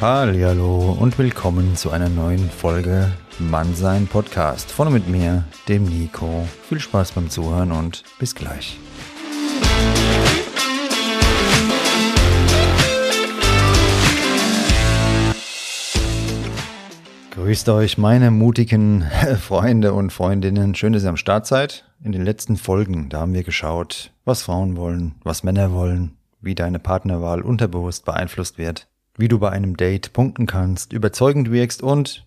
Hallo und willkommen zu einer neuen Folge Mannsein Podcast. Vorne mit mir, dem Nico. Viel Spaß beim Zuhören und bis gleich. Grüßt euch, meine mutigen Freunde und Freundinnen. Schön, dass ihr am Start seid. In den letzten Folgen, da haben wir geschaut, was Frauen wollen, was Männer wollen, wie deine Partnerwahl unterbewusst beeinflusst wird wie du bei einem Date punkten kannst, überzeugend wirkst und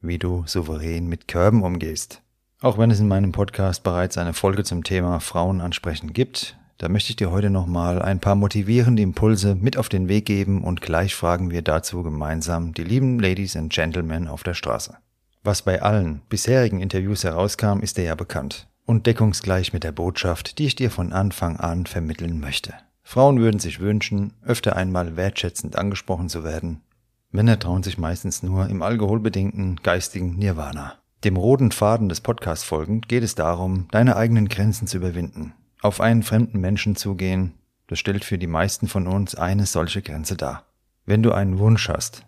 wie du souverän mit Körben umgehst. Auch wenn es in meinem Podcast bereits eine Folge zum Thema Frauen ansprechen gibt, da möchte ich dir heute nochmal ein paar motivierende Impulse mit auf den Weg geben und gleich fragen wir dazu gemeinsam die lieben Ladies and Gentlemen auf der Straße. Was bei allen bisherigen Interviews herauskam, ist dir ja bekannt und deckungsgleich mit der Botschaft, die ich dir von Anfang an vermitteln möchte. Frauen würden sich wünschen, öfter einmal wertschätzend angesprochen zu werden. Männer trauen sich meistens nur im alkoholbedingten geistigen Nirvana. Dem roten Faden des Podcasts folgend geht es darum, deine eigenen Grenzen zu überwinden. Auf einen fremden Menschen zugehen, das stellt für die meisten von uns eine solche Grenze dar. Wenn du einen Wunsch hast,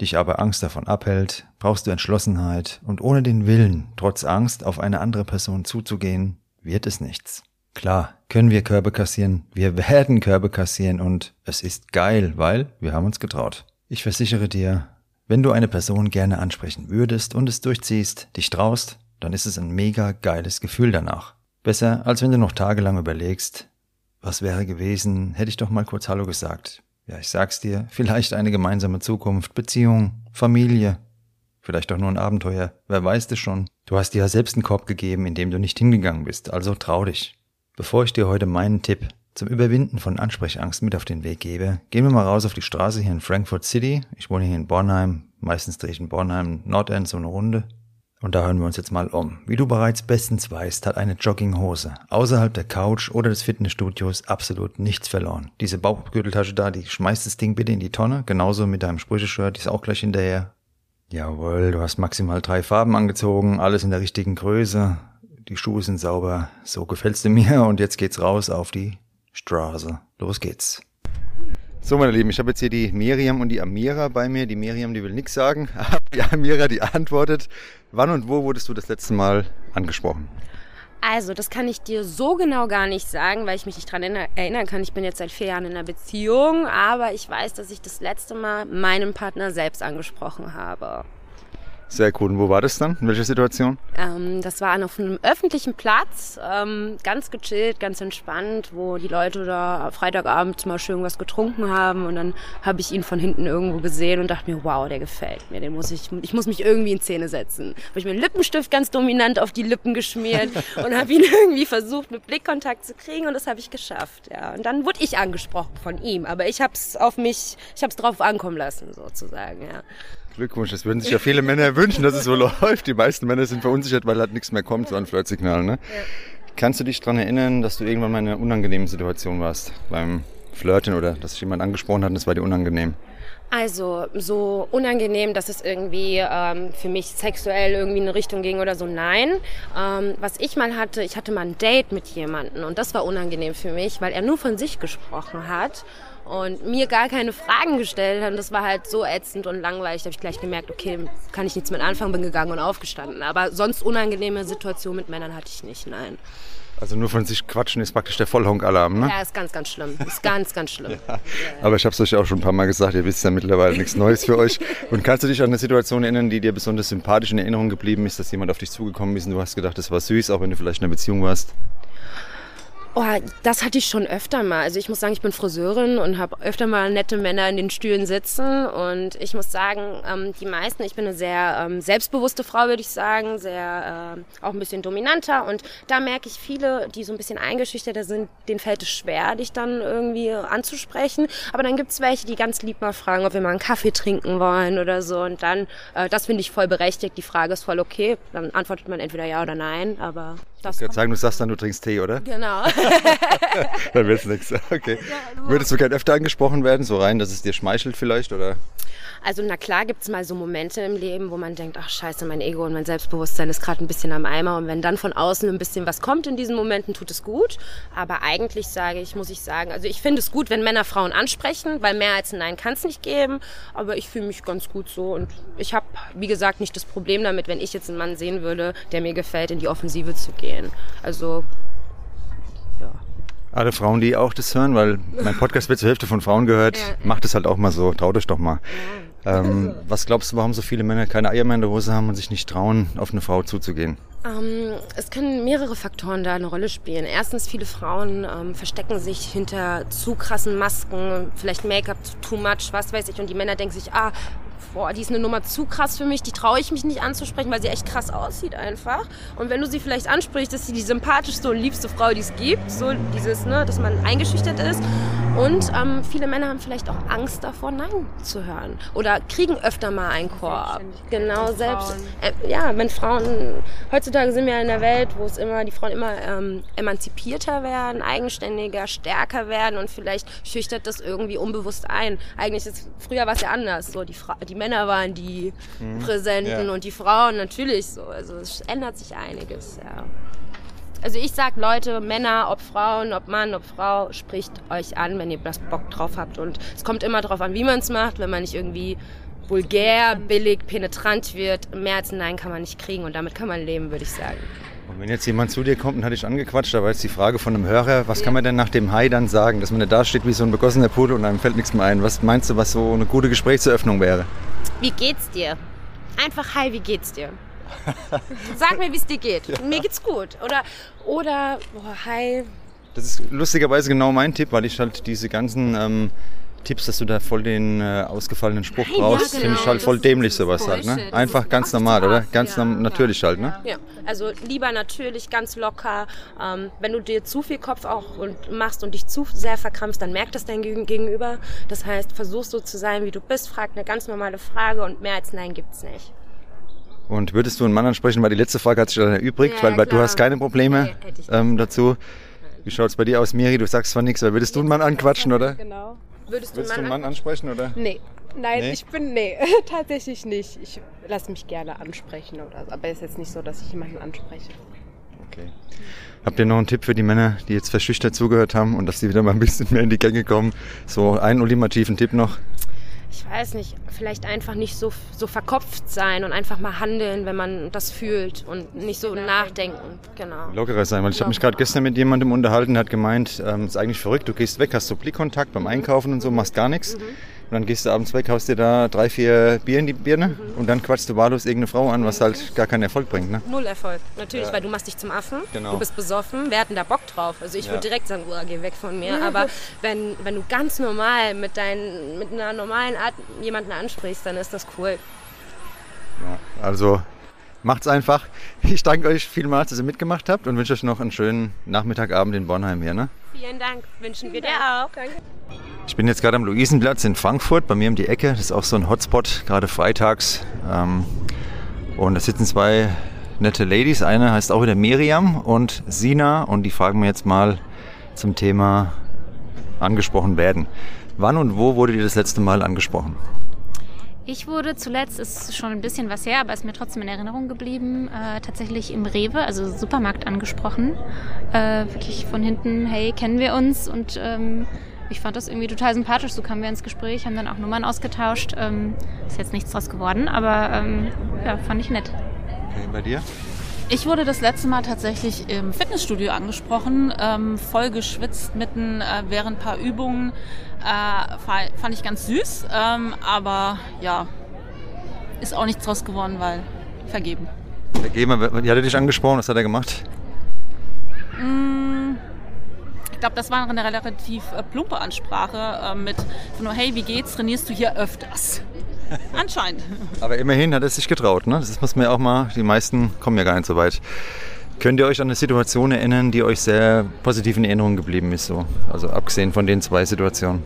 dich aber Angst davon abhält, brauchst du Entschlossenheit und ohne den Willen, trotz Angst auf eine andere Person zuzugehen, wird es nichts. Klar, können wir Körbe kassieren, wir werden Körbe kassieren und es ist geil, weil wir haben uns getraut. Ich versichere dir, wenn du eine Person gerne ansprechen würdest und es durchziehst, dich traust, dann ist es ein mega geiles Gefühl danach. Besser, als wenn du noch tagelang überlegst, was wäre gewesen, hätte ich doch mal kurz Hallo gesagt. Ja, ich sag's dir, vielleicht eine gemeinsame Zukunft, Beziehung, Familie, vielleicht auch nur ein Abenteuer, wer weiß es schon. Du hast dir ja selbst einen Korb gegeben, in dem du nicht hingegangen bist, also trau dich. Bevor ich dir heute meinen Tipp zum Überwinden von Ansprechangst mit auf den Weg gebe, gehen wir mal raus auf die Straße hier in Frankfurt City. Ich wohne hier in Bornheim. Meistens drehe ich in Bornheim Nordend so eine Runde. Und da hören wir uns jetzt mal um. Wie du bereits bestens weißt, hat eine Jogginghose außerhalb der Couch oder des Fitnessstudios absolut nichts verloren. Diese Bauchgürteltasche da, die schmeißt das Ding bitte in die Tonne. Genauso mit deinem Sprücheshirt, die ist auch gleich hinterher. Jawohl, du hast maximal drei Farben angezogen, alles in der richtigen Größe die Schuhe sind sauber, so gefällt's dir mir und jetzt geht's raus auf die Straße. Los geht's. So, meine Lieben, ich habe jetzt hier die Miriam und die Amira bei mir. Die Miriam, die will nichts sagen, aber die Amira, die antwortet. Wann und wo wurdest du das letzte Mal angesprochen? Also, das kann ich dir so genau gar nicht sagen, weil ich mich nicht daran erinnern kann. Ich bin jetzt seit vier Jahren in einer Beziehung, aber ich weiß, dass ich das letzte Mal meinen Partner selbst angesprochen habe. Sehr cool. Und wo war das dann? In welcher Situation? Ähm, das war auf einem öffentlichen Platz, ähm, ganz gechillt, ganz entspannt, wo die Leute da Freitagabend zum Beispiel irgendwas getrunken haben und dann habe ich ihn von hinten irgendwo gesehen und dachte mir, wow, der gefällt mir, den muss ich, ich muss mich irgendwie in Szene setzen. Habe ich mir einen Lippenstift ganz dominant auf die Lippen geschmiert und habe ihn irgendwie versucht mit Blickkontakt zu kriegen und das habe ich geschafft. Ja, und dann wurde ich angesprochen von ihm, aber ich habe es auf mich, ich habe es drauf ankommen lassen sozusagen. Ja. Glückwunsch, das würden sich ja viele Männer wünschen, dass es so läuft. Die meisten Männer sind verunsichert, weil halt nichts mehr kommt, so ein Flirtsignal. Ne? Ja. Kannst du dich daran erinnern, dass du irgendwann mal in einer unangenehmen Situation warst beim Flirten oder dass sich jemand angesprochen hat und es war dir unangenehm? Also so unangenehm, dass es irgendwie ähm, für mich sexuell irgendwie in eine Richtung ging oder so, nein. Ähm, was ich mal hatte, ich hatte mal ein Date mit jemandem und das war unangenehm für mich, weil er nur von sich gesprochen hat und mir gar keine Fragen gestellt hat. Und das war halt so ätzend und langweilig. Da habe ich gleich gemerkt, okay, kann ich nichts mit anfangen, bin gegangen und aufgestanden. Aber sonst unangenehme Situationen mit Männern hatte ich nicht, nein. Also nur von sich quatschen ist praktisch der Vollhonk-Alarm, ne? Ja, ist ganz, ganz schlimm. Ist ganz, ganz schlimm. ja. Aber ich habe es euch auch schon ein paar Mal gesagt, ihr wisst ja mittlerweile nichts Neues für euch. Und kannst du dich an eine Situation erinnern, die dir besonders sympathisch in Erinnerung geblieben ist, dass jemand auf dich zugekommen ist und du hast gedacht, das war süß, auch wenn du vielleicht in einer Beziehung warst? Oh, das hatte ich schon öfter mal. Also ich muss sagen, ich bin Friseurin und habe öfter mal nette Männer in den Stühlen sitzen. Und ich muss sagen, ähm, die meisten, ich bin eine sehr ähm, selbstbewusste Frau, würde ich sagen, sehr äh, auch ein bisschen dominanter. Und da merke ich viele, die so ein bisschen eingeschüchterter sind, denen fällt es schwer, dich dann irgendwie anzusprechen. Aber dann gibt's welche, die ganz lieb mal fragen, ob wir mal einen Kaffee trinken wollen oder so. Und dann, äh, das finde ich voll berechtigt. Die Frage ist voll okay. Dann antwortet man entweder ja oder nein. Aber das ich kann sagen, du sagst dann, du trinkst Tee, oder? Genau. dann wird's nichts. Okay. Ja, Würdest du gern öfter angesprochen werden, so rein, dass es dir schmeichelt vielleicht, oder? Also na klar gibt's mal so Momente im Leben, wo man denkt, ach scheiße, mein Ego und mein Selbstbewusstsein ist gerade ein bisschen am Eimer. Und wenn dann von außen ein bisschen was kommt in diesen Momenten, tut es gut. Aber eigentlich sage ich, muss ich sagen, also ich finde es gut, wenn Männer Frauen ansprechen, weil mehr als ein Nein kann es nicht geben. Aber ich fühle mich ganz gut so. Und ich habe, wie gesagt, nicht das Problem damit, wenn ich jetzt einen Mann sehen würde, der mir gefällt, in die Offensive zu gehen. Also ja alle Frauen, die auch das hören, weil mein Podcast wird zur Hälfte von Frauen gehört, ja. macht es halt auch mal so, traut euch doch mal. Ja. Ähm, was glaubst du, warum so viele Männer keine Eier mehr in der Hose haben und sich nicht trauen, auf eine Frau zuzugehen? Ähm, es können mehrere Faktoren da eine Rolle spielen. Erstens, viele Frauen ähm, verstecken sich hinter zu krassen Masken, vielleicht Make-up too much, was weiß ich. Und die Männer denken sich, ah, boah, die ist eine Nummer zu krass für mich, die traue ich mich nicht anzusprechen, weil sie echt krass aussieht einfach. Und wenn du sie vielleicht ansprichst, ist sie die sympathischste und liebste Frau, die es gibt, so dieses, ne, dass man eingeschüchtert ist. Und ähm, viele Männer haben vielleicht auch Angst davor, Nein zu hören. Oder kriegen öfter mal einen Korb. Genau, selbst. Äh, ja, wenn Frauen, heutzutage sind wir in einer Welt, wo es immer, die Frauen immer ähm, emanzipierter werden, eigenständiger, stärker werden und vielleicht schüchtert das irgendwie unbewusst ein. Eigentlich ist, früher war es ja anders. So, die, Fra die Männer waren die mhm. Präsenten ja. und die Frauen natürlich so. Also es ändert sich einiges, ja. Also ich sag Leute, Männer, ob Frauen, ob Mann, ob Frau, spricht euch an, wenn ihr das Bock drauf habt. Und es kommt immer darauf an, wie man es macht, wenn man nicht irgendwie vulgär, billig, penetrant wird. Mehr als ein Nein kann man nicht kriegen und damit kann man leben, würde ich sagen. Und wenn jetzt jemand zu dir kommt und hat dich angequatscht, da war jetzt die Frage von einem Hörer, was ja. kann man denn nach dem Hi dann sagen, dass man da steht wie so ein begossener Pudel und einem fällt nichts mehr ein. Was meinst du, was so eine gute Gesprächseröffnung wäre? Wie geht's dir? Einfach Hi, wie geht's dir? Sag mir, wie es dir geht. Ja. Mir geht's gut. Oder, oder, boah, hi. Das ist lustigerweise genau mein Tipp, weil ich halt diese ganzen ähm, Tipps, dass du da voll den äh, ausgefallenen Spruch Nein, brauchst, ja, genau. finde ich halt voll dämlich sowas halt. Ne? Einfach ganz normal, oder? Ganz ja, natürlich halt, ne? Ja, also lieber natürlich, ganz locker. Ähm, wenn du dir zu viel Kopf auch und machst und dich zu sehr verkrampfst, dann merkt das dein Gegenüber. Das heißt, versuch so zu sein, wie du bist, frag eine ganz normale Frage und mehr als Nein gibt's nicht. Und würdest du einen Mann ansprechen, weil die letzte Frage hat sich dann erübrigt, ja, weil, weil du hast keine Probleme nee, ähm, dazu. Wie schaut es bei dir aus, Miri? Du sagst zwar nichts, aber würdest du einen Mann anquatschen, oder? Genau. Würdest du, würdest einen Mann, Mann ansprechen, oder? Nee. Nein, nee? ich bin, nee, tatsächlich nicht. Ich lasse mich gerne ansprechen oder so. Aber es ist jetzt nicht so, dass ich jemanden anspreche. Okay. Habt ihr noch einen Tipp für die Männer, die jetzt verschüchtert zugehört haben und dass sie wieder mal ein bisschen mehr in die Gänge kommen? So einen ultimativen Tipp noch? Ich weiß nicht, vielleicht einfach nicht so, so verkopft sein und einfach mal handeln, wenn man das fühlt und nicht so nachdenken. Genau. Lockerer sein, weil ich habe mich gerade gestern mit jemandem unterhalten, der hat gemeint, ähm, ist eigentlich verrückt, du gehst weg, hast so Blickkontakt beim Einkaufen und so, machst gar nichts. Mhm. Und dann gehst du abends weg, haust dir da drei, vier Bier in die Birne mhm. und dann quatschst du wahllos irgendeine Frau an, was halt gar keinen Erfolg bringt. Ne? Null Erfolg, natürlich, ja. weil du machst dich zum Affen, genau. du bist besoffen, wer hat denn da Bock drauf? Also ich ja. würde direkt sagen, oh, geh weg von mir. Aber wenn, wenn du ganz normal mit, dein, mit einer normalen Art jemanden ansprichst, dann ist das cool. Ja, also macht's einfach. Ich danke euch vielmals, dass ihr mitgemacht habt und wünsche euch noch einen schönen Nachmittagabend in Bornheim hier. Ne? Vielen Dank, wünschen wir dir auch. Danke. Ich bin jetzt gerade am Luisenplatz in Frankfurt, bei mir um die Ecke. Das ist auch so ein Hotspot, gerade freitags. Ähm, und da sitzen zwei nette Ladies. Eine heißt auch wieder Miriam und Sina. Und die fragen mir jetzt mal zum Thema angesprochen werden. Wann und wo wurde dir das letzte Mal angesprochen? Ich wurde zuletzt, ist schon ein bisschen was her, aber ist mir trotzdem in Erinnerung geblieben, äh, tatsächlich im Rewe, also Supermarkt angesprochen. Äh, wirklich von hinten, hey, kennen wir uns? Und ähm, ich fand das irgendwie total sympathisch. So kamen wir ins Gespräch, haben dann auch Nummern ausgetauscht. Ähm, ist jetzt nichts draus geworden, aber ähm, ja, fand ich nett. Okay, bei dir? Ich wurde das letzte Mal tatsächlich im Fitnessstudio angesprochen, ähm, voll geschwitzt mitten äh, während ein paar Übungen. Äh, fand ich ganz süß, ähm, aber ja, ist auch nichts draus geworden, weil vergeben. Vergeben, wie hat er dich angesprochen? Was hat er gemacht? Mm, ich glaube, das war eine relativ äh, plumpe Ansprache äh, mit nur, hey, wie geht's? Trainierst du hier öfters? Anscheinend. Aber immerhin hat er sich getraut, ne? Das muss man ja auch mal, die meisten kommen ja gar nicht so weit. Könnt ihr euch an eine Situation erinnern, die euch sehr positiv in Erinnerung geblieben ist? So? Also abgesehen von den zwei Situationen.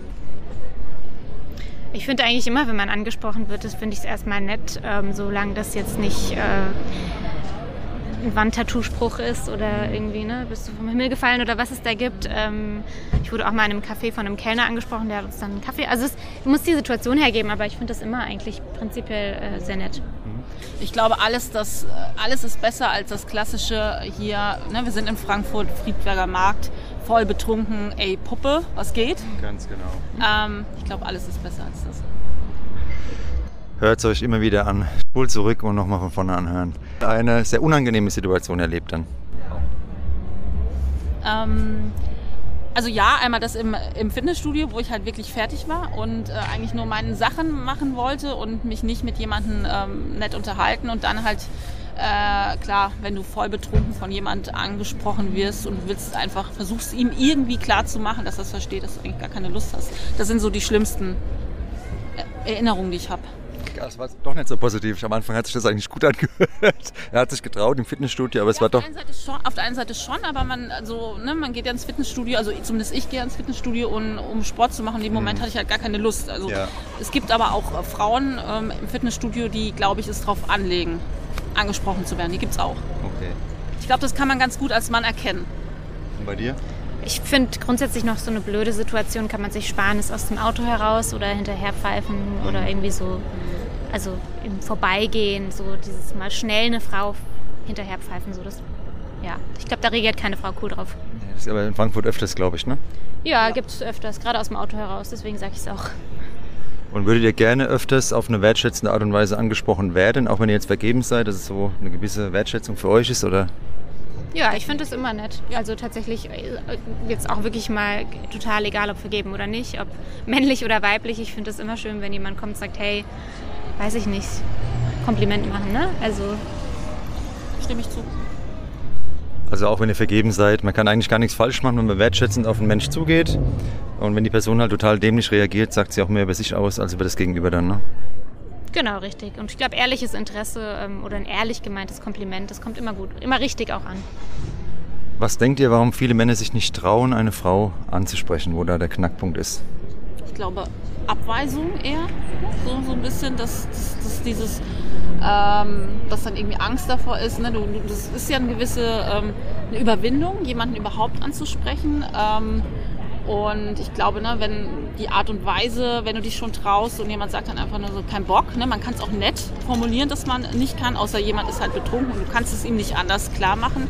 Ich finde eigentlich immer, wenn man angesprochen wird, das finde ich es erstmal nett, ähm, solange das jetzt nicht äh, ein Wandtattoo-Spruch ist oder irgendwie, ne, bist du vom Himmel gefallen oder was es da gibt. Ähm, ich wurde auch mal in einem Café von einem Kellner angesprochen, der hat uns dann einen Kaffee. Also es muss die Situation hergeben, aber ich finde das immer eigentlich prinzipiell äh, sehr nett. Mhm. Ich glaube, alles, das, alles ist besser als das klassische hier. Ne, wir sind in Frankfurt, Friedberger Markt, voll betrunken, ey Puppe, was geht? Ganz genau. Ähm, ich glaube, alles ist besser als das. Hört es euch immer wieder an. Spult zurück und nochmal von vorne anhören. Eine sehr unangenehme Situation erlebt dann. Ähm, also ja, einmal das im, im, Fitnessstudio, wo ich halt wirklich fertig war und äh, eigentlich nur meine Sachen machen wollte und mich nicht mit jemandem ähm, nett unterhalten und dann halt äh, klar, wenn du voll betrunken von jemand angesprochen wirst und willst einfach versuchst ihm irgendwie klar zu machen, dass er es versteht, dass du eigentlich gar keine Lust hast. Das sind so die schlimmsten äh, Erinnerungen, die ich habe. Ja, es war doch nicht so positiv. Am Anfang hat sich das eigentlich gut angehört. er hat sich getraut im Fitnessstudio, aber ja, es war doch. Schon, auf der einen Seite schon, aber man, also, ne, man geht ja ins Fitnessstudio, also zumindest ich gehe ins Fitnessstudio, um, um Sport zu machen. In dem Moment mhm. hatte ich halt gar keine Lust. Also ja. es gibt aber auch äh, Frauen ähm, im Fitnessstudio, die, glaube ich, es drauf anlegen, angesprochen zu werden. Die gibt es auch. Okay. Ich glaube, das kann man ganz gut als Mann erkennen. Und bei dir? Ich finde grundsätzlich noch so eine blöde Situation kann man sich sparen, ist aus dem Auto heraus oder hinterher pfeifen oder irgendwie so also im Vorbeigehen, so dieses mal schnell eine Frau hinterherpfeifen, so das, ja, ich glaube, da reagiert keine Frau cool drauf. Das ist aber in Frankfurt öfters, glaube ich, ne? Ja, ja. gibt es öfters, gerade aus dem Auto heraus, deswegen sage ich es auch. Und würdet ihr gerne öfters auf eine wertschätzende Art und Weise angesprochen werden, auch wenn ihr jetzt vergeben seid, dass es so eine gewisse Wertschätzung für euch ist, oder? Ja, ich finde es immer nett. Also tatsächlich äh, jetzt auch wirklich mal total egal, ob vergeben oder nicht, ob männlich oder weiblich. Ich finde es immer schön, wenn jemand kommt und sagt, hey, weiß ich nicht, Kompliment machen, ne? Also. Stimme ich zu. Also auch wenn ihr vergeben seid, man kann eigentlich gar nichts falsch machen, wenn man wertschätzend auf einen Mensch zugeht. Und wenn die Person halt total dämlich reagiert, sagt sie auch mehr über sich aus, als über das Gegenüber dann, ne? Genau, richtig. Und ich glaube, ehrliches Interesse ähm, oder ein ehrlich gemeintes Kompliment, das kommt immer gut, immer richtig auch an. Was denkt ihr, warum viele Männer sich nicht trauen, eine Frau anzusprechen, wo da der Knackpunkt ist? Ich glaube, Abweisung eher. So, so ein bisschen, dass, dass, dass dieses, ähm, dass dann irgendwie Angst davor ist. Ne? Du, das ist ja eine gewisse ähm, eine Überwindung, jemanden überhaupt anzusprechen. Ähm, und ich glaube, ne, wenn die Art und Weise, wenn du dich schon traust und jemand sagt dann einfach nur so, kein Bock, ne, man kann es auch nett formulieren, dass man nicht kann, außer jemand ist halt betrunken und du kannst es ihm nicht anders klar machen.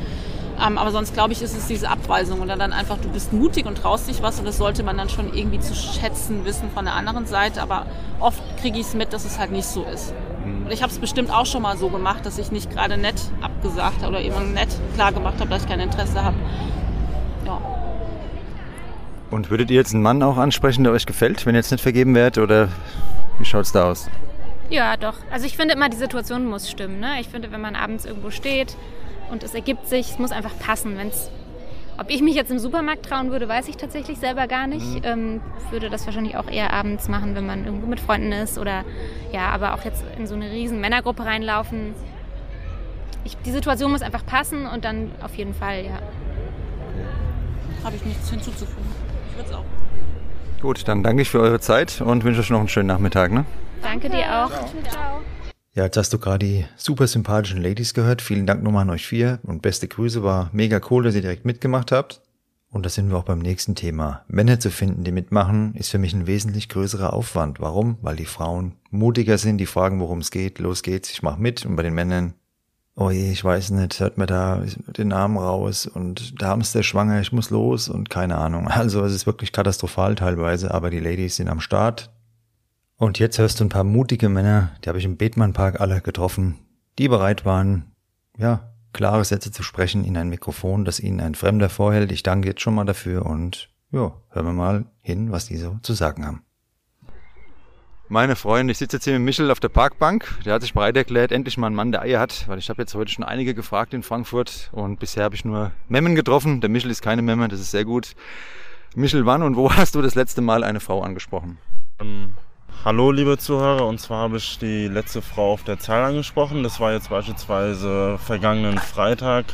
Ähm, aber sonst glaube ich, ist es diese Abweisung und dann einfach, du bist mutig und traust dich was und das sollte man dann schon irgendwie zu schätzen wissen von der anderen Seite. Aber oft kriege ich es mit, dass es halt nicht so ist. Mhm. Und ich habe es bestimmt auch schon mal so gemacht, dass ich nicht gerade nett abgesagt habe oder eben nett klar gemacht habe, dass ich kein Interesse habe. Und würdet ihr jetzt einen Mann auch ansprechen, der euch gefällt, wenn ihr jetzt nicht vergeben werdet? Oder wie schaut es da aus? Ja, doch. Also ich finde immer, die Situation muss stimmen. Ne? Ich finde, wenn man abends irgendwo steht und es ergibt sich, es muss einfach passen. Wenn's, ob ich mich jetzt im Supermarkt trauen würde, weiß ich tatsächlich selber gar nicht. Mhm. Ähm, würde das wahrscheinlich auch eher abends machen, wenn man irgendwo mit Freunden ist oder ja, aber auch jetzt in so eine riesen Männergruppe reinlaufen. Ich, die Situation muss einfach passen und dann auf jeden Fall, ja. Habe ich nichts hinzuzufügen. Es auch. Gut, dann danke ich für eure Zeit und wünsche euch noch einen schönen Nachmittag. Ne? Danke dir auch. Ciao. Ciao. Ja, jetzt hast du gerade die super sympathischen Ladies gehört. Vielen Dank nochmal an euch vier und beste Grüße. War mega cool, dass ihr direkt mitgemacht habt. Und da sind wir auch beim nächsten Thema. Männer zu finden, die mitmachen, ist für mich ein wesentlich größerer Aufwand. Warum? Weil die Frauen mutiger sind, die fragen, worum es geht. Los geht's, ich mach mit. Und bei den Männern, oh je, ich weiß nicht, hört mir da den Arm raus und da es der schwanger, ich muss los und keine Ahnung. Also es ist wirklich katastrophal teilweise, aber die Ladies sind am Start, und jetzt hörst du ein paar mutige Männer, die habe ich im Bethmann Park alle getroffen, die bereit waren, ja, klare Sätze zu sprechen in ein Mikrofon, das Ihnen ein Fremder vorhält. Ich danke jetzt schon mal dafür und ja, hören wir mal hin, was die so zu sagen haben. Meine Freunde, ich sitze jetzt hier mit Michel auf der Parkbank. Der hat sich bereit erklärt, endlich mal einen Mann, der Eier hat, weil ich habe jetzt heute schon einige gefragt in Frankfurt und bisher habe ich nur Memmen getroffen. Der Michel ist keine Memme, das ist sehr gut. Michel, wann und wo hast du das letzte Mal eine Frau angesprochen? Ähm, hallo, liebe Zuhörer, und zwar habe ich die letzte Frau auf der Zahl angesprochen. Das war jetzt beispielsweise vergangenen Freitag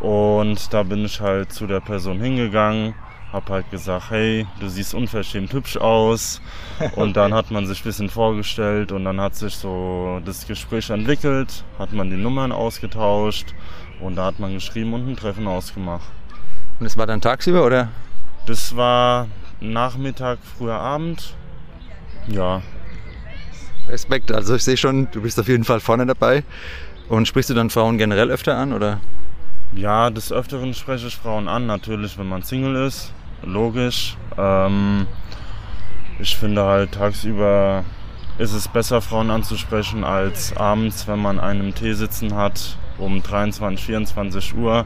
und da bin ich halt zu der Person hingegangen hab halt gesagt, hey, du siehst unverschämt hübsch aus. Und dann hat man sich ein bisschen vorgestellt und dann hat sich so das Gespräch entwickelt, hat man die Nummern ausgetauscht und da hat man geschrieben und ein Treffen ausgemacht. Und das war dann tagsüber oder? Das war Nachmittag, früher Abend. Ja. Respekt, also ich sehe schon, du bist auf jeden Fall vorne dabei. Und sprichst du dann Frauen generell öfter an oder? Ja, des Öfteren spreche ich Frauen an, natürlich, wenn man Single ist, logisch. Ähm, ich finde halt tagsüber ist es besser, Frauen anzusprechen, als abends, wenn man einen Tee sitzen hat um 23, 24 Uhr,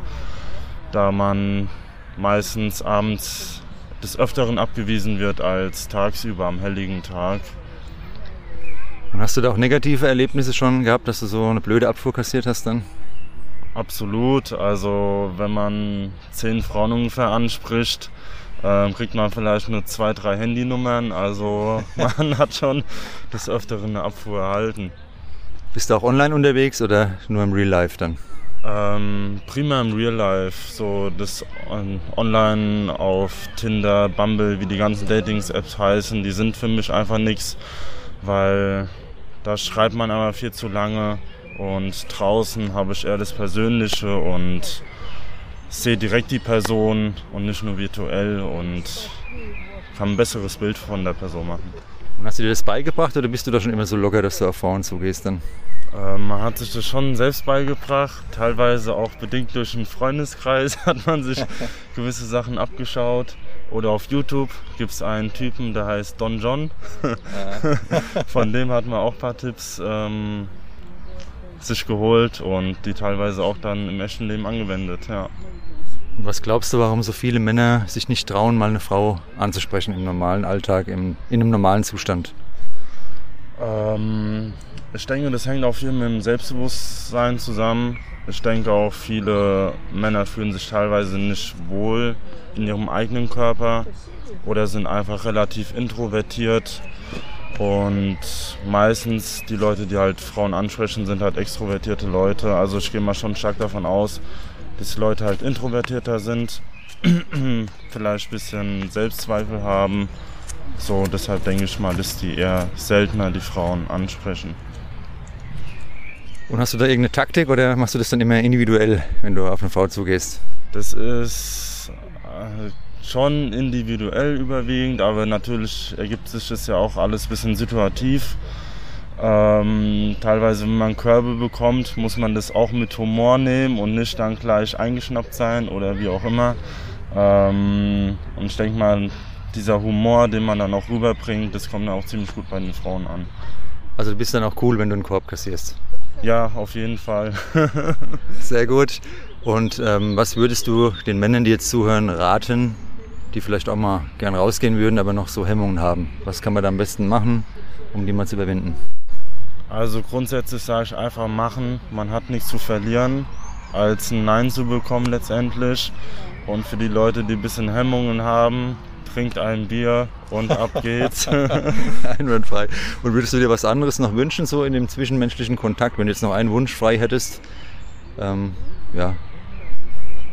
da man meistens abends des Öfteren abgewiesen wird als tagsüber am helligen Tag. Und hast du da auch negative Erlebnisse schon gehabt, dass du so eine blöde Abfuhr kassiert hast dann? Absolut. Also wenn man zehn Frauen ungefähr anspricht, ähm, kriegt man vielleicht nur zwei, drei Handynummern. Also man hat schon des Öfteren eine Abfuhr erhalten. Bist du auch online unterwegs oder nur im Real Life dann? Ähm, prima im Real Life. So das online auf Tinder, Bumble, wie die ganzen Datings-Apps heißen, die sind für mich einfach nichts, weil da schreibt man aber viel zu lange und draußen habe ich eher das Persönliche und sehe direkt die Person und nicht nur virtuell und kann ein besseres Bild von der Person machen. Und hast du dir das beigebracht oder bist du da schon immer so locker, dass du auf Frauen zugehst dann? Ähm, man hat sich das schon selbst beigebracht, teilweise auch bedingt durch einen Freundeskreis hat man sich gewisse Sachen abgeschaut. Oder auf YouTube gibt es einen Typen, der heißt Don John. Von dem hat man auch ein paar Tipps ähm, sich geholt und die teilweise auch dann im echten Leben angewendet. Ja. Was glaubst du, warum so viele Männer sich nicht trauen, mal eine Frau anzusprechen im normalen Alltag, im, in einem normalen Zustand? Ähm, ich denke, das hängt auch viel mit dem Selbstbewusstsein zusammen. Ich denke auch, viele Männer fühlen sich teilweise nicht wohl in ihrem eigenen Körper oder sind einfach relativ introvertiert und meistens die Leute, die halt Frauen ansprechen, sind halt extrovertierte Leute. Also ich gehe mal schon stark davon aus, dass die Leute halt introvertierter sind, vielleicht ein bisschen Selbstzweifel haben. So, deshalb denke ich mal, dass die eher seltener die Frauen ansprechen. Und hast du da irgendeine Taktik oder machst du das dann immer individuell, wenn du auf eine Frau zugehst? Das ist äh, schon individuell überwiegend, aber natürlich ergibt sich das ja auch alles ein bisschen situativ. Ähm, teilweise, wenn man Körbe bekommt, muss man das auch mit Humor nehmen und nicht dann gleich eingeschnappt sein oder wie auch immer. Ähm, und ich denke mal, dieser Humor, den man dann auch rüberbringt, das kommt dann auch ziemlich gut bei den Frauen an. Also du bist dann auch cool, wenn du einen Korb kassierst? Ja, auf jeden Fall. Sehr gut. Und ähm, was würdest du den Männern, die jetzt zuhören, raten, die vielleicht auch mal gern rausgehen würden, aber noch so Hemmungen haben. Was kann man da am besten machen, um die mal zu überwinden? Also grundsätzlich sage ich einfach machen. Man hat nichts zu verlieren, als ein Nein zu bekommen letztendlich. Und für die Leute, die ein bisschen Hemmungen haben, trinkt ein Bier und ab geht's. Einwandfrei. Und würdest du dir was anderes noch wünschen, so in dem zwischenmenschlichen Kontakt, wenn du jetzt noch einen Wunsch frei hättest? Ähm, ja,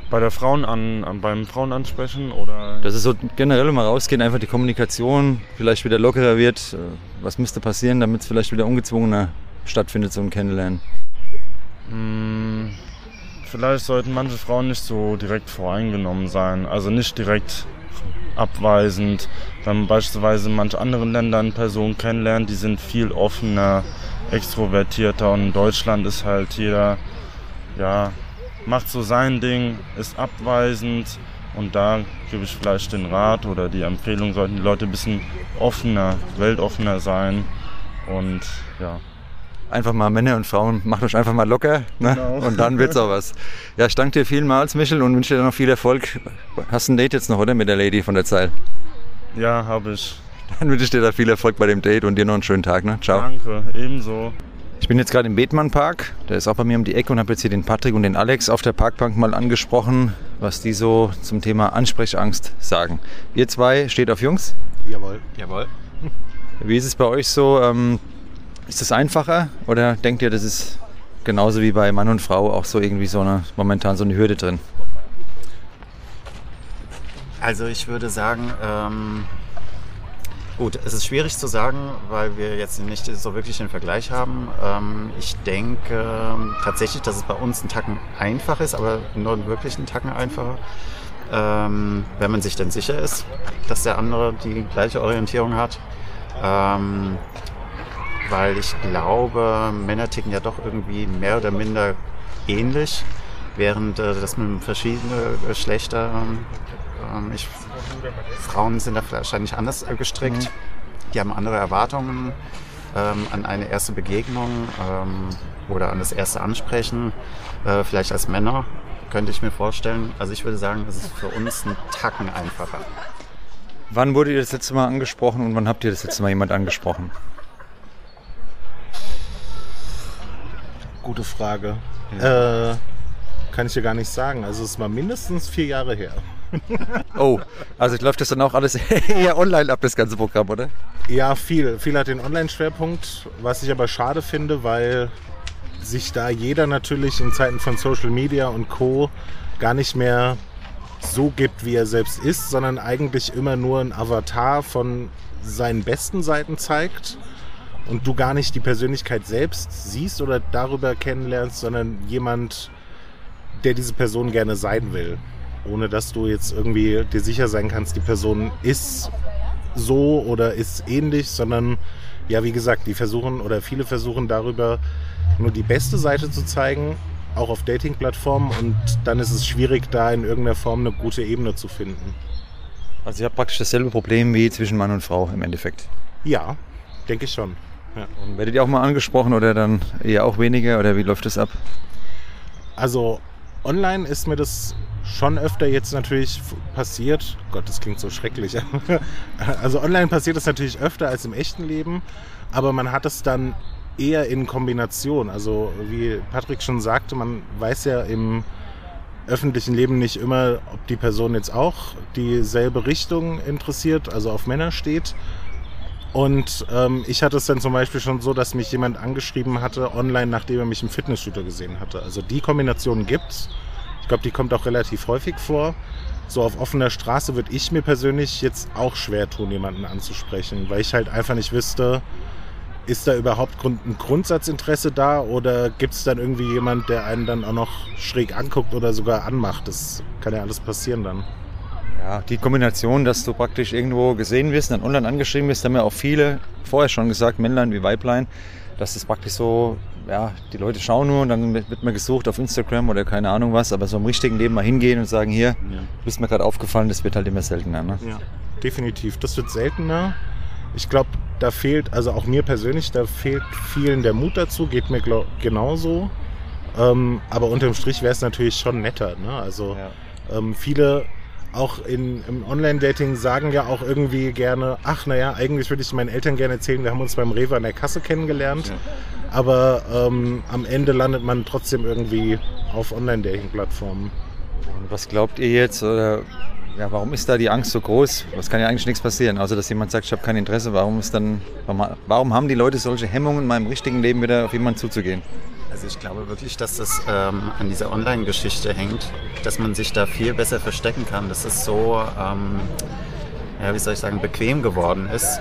bei der Frauen an, an, beim Frauen ansprechen oder? Das ist so generell mal rausgehen, einfach die Kommunikation vielleicht wieder lockerer wird. Äh, was müsste passieren, damit es vielleicht wieder ungezwungener stattfindet, so ein Kennenlernen? Hm, vielleicht sollten manche Frauen nicht so direkt voreingenommen sein, also nicht direkt abweisend. Wenn man beispielsweise in manchen anderen Ländern Personen kennenlernt, die sind viel offener, extrovertierter und in Deutschland ist halt jeder ja, macht so sein Ding, ist abweisend und da gebe ich vielleicht den Rat oder die Empfehlung, sollten die Leute ein bisschen offener, weltoffener sein und ja. Einfach mal Männer und Frauen, macht euch einfach mal locker ne? Genau. und dann wird's auch was. Ja, ich danke dir vielmals, Michel, und wünsche dir noch viel Erfolg. Hast ein Date jetzt noch, oder? Mit der Lady von der Zeil. Ja, habe ich. Dann wünsche ich dir da viel Erfolg bei dem Date und dir noch einen schönen Tag. Ne? Ciao. Danke, ebenso. Ich bin jetzt gerade im Bethmann Park, der ist auch bei mir um die Ecke und habe jetzt hier den Patrick und den Alex auf der Parkbank mal angesprochen, was die so zum Thema Ansprechangst sagen. Ihr zwei steht auf Jungs. Jawohl. Jawohl. Wie ist es bei euch so? Ähm, ist das einfacher oder denkt ihr, das ist genauso wie bei Mann und Frau auch so irgendwie so eine momentan so eine Hürde drin? Also ich würde sagen, ähm, gut, es ist schwierig zu sagen, weil wir jetzt nicht so wirklich den Vergleich haben. Ähm, ich denke tatsächlich, dass es bei uns einen Tacken einfach ist, aber nur wirklich einen Tacken einfacher. Ähm, wenn man sich denn sicher ist, dass der andere die gleiche Orientierung hat. Ähm, weil ich glaube, Männer ticken ja doch irgendwie mehr oder minder ähnlich, während äh, das mit verschiedenen Geschlechter, ähm, ich, Frauen sind da wahrscheinlich anders äh, gestrickt. Die haben andere Erwartungen ähm, an eine erste Begegnung ähm, oder an das erste Ansprechen, äh, vielleicht als Männer, könnte ich mir vorstellen. Also ich würde sagen, das ist für uns ein Tacken einfacher. Wann wurde ihr das letzte Mal angesprochen und wann habt ihr das letzte Mal jemand angesprochen? Gute Frage. Äh, kann ich dir gar nicht sagen. Also es war mindestens vier Jahre her. Oh, also läuft das dann auch alles eher online ab, das ganze Programm, oder? Ja, viel. Viel hat den Online-Schwerpunkt, was ich aber schade finde, weil sich da jeder natürlich in Zeiten von Social Media und Co. gar nicht mehr so gibt, wie er selbst ist, sondern eigentlich immer nur ein Avatar von seinen besten Seiten zeigt und du gar nicht die Persönlichkeit selbst siehst oder darüber kennenlernst, sondern jemand, der diese Person gerne sein will. Ohne dass du jetzt irgendwie dir sicher sein kannst, die Person ist so oder ist ähnlich, sondern ja, wie gesagt, die versuchen oder viele versuchen darüber nur die beste Seite zu zeigen, auch auf Dating-Plattformen und dann ist es schwierig, da in irgendeiner Form eine gute Ebene zu finden. Also ihr habt praktisch dasselbe Problem wie zwischen Mann und Frau im Endeffekt. Ja, denke ich schon. Ja. Und werdet ihr auch mal angesprochen oder dann eher auch weniger oder wie läuft das ab? Also online ist mir das schon öfter jetzt natürlich passiert. Gott, das klingt so schrecklich. also online passiert es natürlich öfter als im echten Leben, aber man hat es dann eher in Kombination. Also wie Patrick schon sagte, man weiß ja im öffentlichen Leben nicht immer, ob die Person jetzt auch dieselbe Richtung interessiert, also auf Männer steht. Und ähm, ich hatte es dann zum Beispiel schon so, dass mich jemand angeschrieben hatte online, nachdem er mich im Fitnessstudio gesehen hatte. Also die Kombination gibt's. Ich glaube, die kommt auch relativ häufig vor. So auf offener Straße würde ich mir persönlich jetzt auch schwer tun, jemanden anzusprechen, weil ich halt einfach nicht wüsste, ist da überhaupt ein Grundsatzinteresse da oder gibt es dann irgendwie jemand, der einen dann auch noch schräg anguckt oder sogar anmacht? Das kann ja alles passieren dann. Ja, die Kombination, dass du praktisch irgendwo gesehen wirst, dann online angeschrieben wirst, haben ja auch viele vorher schon gesagt, Männlein wie Weiblein, dass das praktisch so, ja, die Leute schauen nur und dann wird man gesucht auf Instagram oder keine Ahnung was, aber so im richtigen Leben mal hingehen und sagen, hier, du bist mir gerade aufgefallen, das wird halt immer seltener. Ne? Ja, definitiv. Das wird seltener. Ich glaube, da fehlt, also auch mir persönlich, da fehlt vielen der Mut dazu, geht mir glaub, genauso. Ähm, aber unterm Strich wäre es natürlich schon netter. Ne? Also ähm, viele auch in, im Online-Dating sagen ja auch irgendwie gerne, ach naja, eigentlich würde ich meinen Eltern gerne erzählen, wir haben uns beim Rewe an der Kasse kennengelernt. Aber ähm, am Ende landet man trotzdem irgendwie auf Online-Dating-Plattformen. Und was glaubt ihr jetzt, oder ja, warum ist da die Angst so groß? Es kann ja eigentlich nichts passieren, außer dass jemand sagt, ich habe kein Interesse. Warum ist dann, warum, warum haben die Leute solche Hemmungen, in meinem richtigen Leben wieder auf jemanden zuzugehen? Also ich glaube wirklich, dass das ähm, an dieser Online-Geschichte hängt, dass man sich da viel besser verstecken kann. Das ist so, ähm, ja, wie soll ich sagen, bequem geworden ist,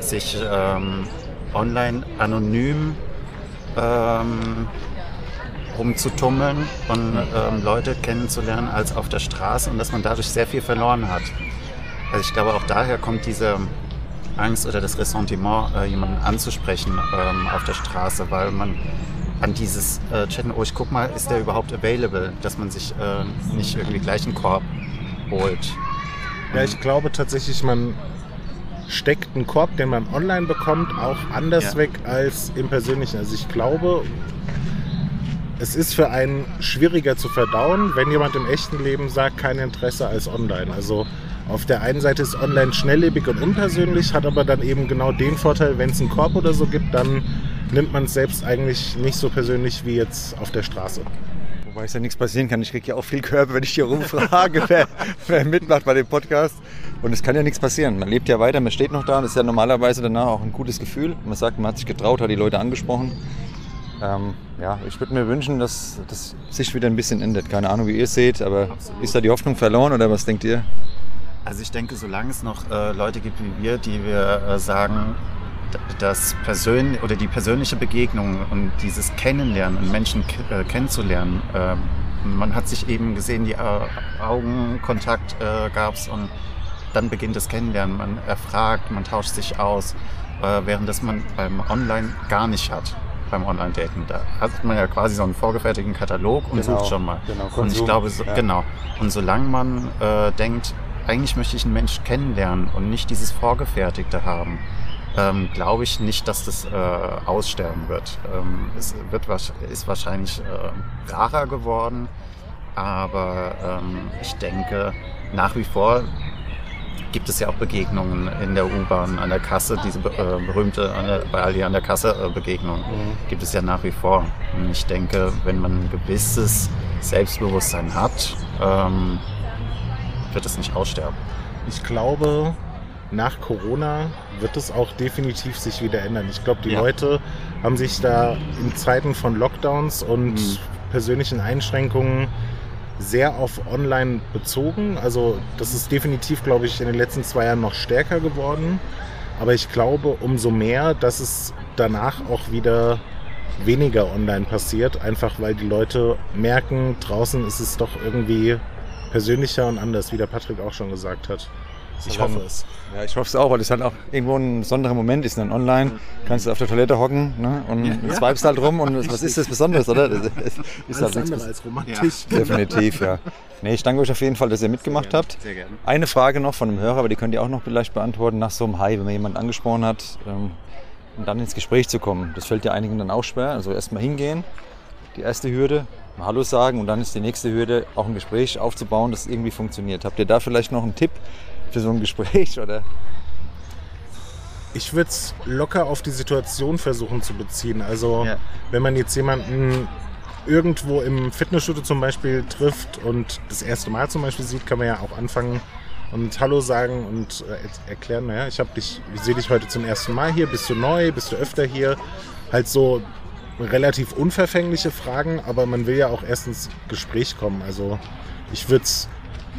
sich ähm, online anonym ähm, rumzutummeln und ähm, Leute kennenzulernen als auf der Straße und dass man dadurch sehr viel verloren hat. Also ich glaube auch daher kommt diese Angst oder das Ressentiment, äh, jemanden anzusprechen ähm, auf der Straße, weil man an dieses äh, Chatten, oh ich guck mal, ist der überhaupt available, dass man sich äh, nicht irgendwie gleich einen Korb holt. Ja, ich glaube tatsächlich, man steckt ein Korb, den man online bekommt, auch anders Ja. weg als im persönlichen. Also ich glaube, es ist für einen schwieriger zu verdauen, wenn jemand im echten Leben sagt, kein Interesse als online. Also auf der einen Seite ist online schnelllebig und unpersönlich, hat aber dann eben genau den Vorteil, wenn es einen Korb oder so gibt, dann nimmt man es selbst eigentlich nicht so persönlich wie jetzt auf der Straße. Wobei es ja nichts passieren kann. Ich kriege ja auch viel Körper, wenn ich hier rumfrage, wer, wer mitmacht bei dem Podcast. Und es kann ja nichts passieren. Man lebt ja weiter, man steht noch da. Das ist ja normalerweise danach auch ein gutes Gefühl. Man sagt, man hat sich getraut, hat die Leute angesprochen. Ähm, ja, ich würde mir wünschen, dass das sich wieder ein bisschen ändert. Keine Ahnung, wie ihr es seht, aber Absolut. ist da die Hoffnung verloren oder was denkt ihr? Also ich denke, solange es noch äh, Leute gibt wie wir, die wir äh, sagen, d- das Persön oder die persönliche Begegnung und dieses Kennenlernen und Menschen äh, kennenzulernen, äh, man hat sich eben gesehen, die äh, Augenkontakt äh, gab's und dann beginnt das Kennenlernen. Man erfragt, man tauscht sich aus, äh, während das man beim Online gar nicht hat. Beim Online-Daten. Da hat man ja quasi so einen vorgefertigten Katalog und Genau, sucht schon mal. genau, und ich Konsum, glaube, so, ja. genau. Und solange man äh, denkt, eigentlich möchte ich einen Mensch kennenlernen und nicht dieses Vorgefertigte haben, ähm, glaube ich nicht, dass das äh, aussterben wird. Ähm, es wird ist wahrscheinlich äh, rarer geworden, aber ähm, ich denke, nach wie vor gibt es ja auch Begegnungen in der U-Bahn, an der Kasse, diese äh, berühmte der, bei Aldi an der Kasse äh, Begegnung gibt es ja nach wie vor. Und ich denke, wenn man ein gewisses Selbstbewusstsein hat, ähm, wird es nicht aussterben. Ich glaube, nach Corona wird es auch definitiv sich wieder ändern. Ich glaube, die Ja. Leute haben sich da in Zeiten von Lockdowns und Mhm. persönlichen Einschränkungen sehr auf Online bezogen. Also das ist definitiv, glaube ich, in den letzten zwei Jahren noch stärker geworden. Aber ich glaube umso mehr, dass es danach auch wieder weniger online passiert, einfach weil die Leute merken, draußen ist es doch irgendwie persönlicher und anders, wie der Patrick auch schon gesagt hat. Ich hoffe es. Ja, ich hoffe es auch, weil es halt auch irgendwo ein besonderer Moment ist. Dann online kannst du auf der Toilette hocken ne? und swipest halt rum und was ist das Besonderes, oder? Das ist, ist halt nichts als romantisch. Definitiv, ja. Nee, ich danke euch auf jeden Fall, dass ihr mitgemacht habt. Sehr gerne. Eine Frage noch von einem Hörer, aber die könnt ihr auch noch vielleicht beantworten nach so einem Hi, wenn man jemanden angesprochen hat, ähm, und dann ins Gespräch zu kommen. Das fällt ja einigen dann auch schwer. Also erstmal hingehen, die erste Hürde, Hallo sagen und dann ist die nächste Hürde, auch ein Gespräch aufzubauen, das irgendwie funktioniert. Habt ihr da vielleicht noch einen Tipp für so ein Gespräch oder? Ich würde es locker auf die Situation versuchen zu beziehen. Also Ja. wenn man jetzt jemanden irgendwo im Fitnessstudio zum Beispiel trifft und das erste Mal zum Beispiel sieht, kann man ja auch anfangen und Hallo sagen und äh, er- erklären, naja, ich habe dich, ich sehe dich heute zum ersten Mal hier, bist du neu, bist du öfter hier? Halt so relativ unverfängliche Fragen, aber man will ja auch erst ins Gespräch kommen. Also ich würde es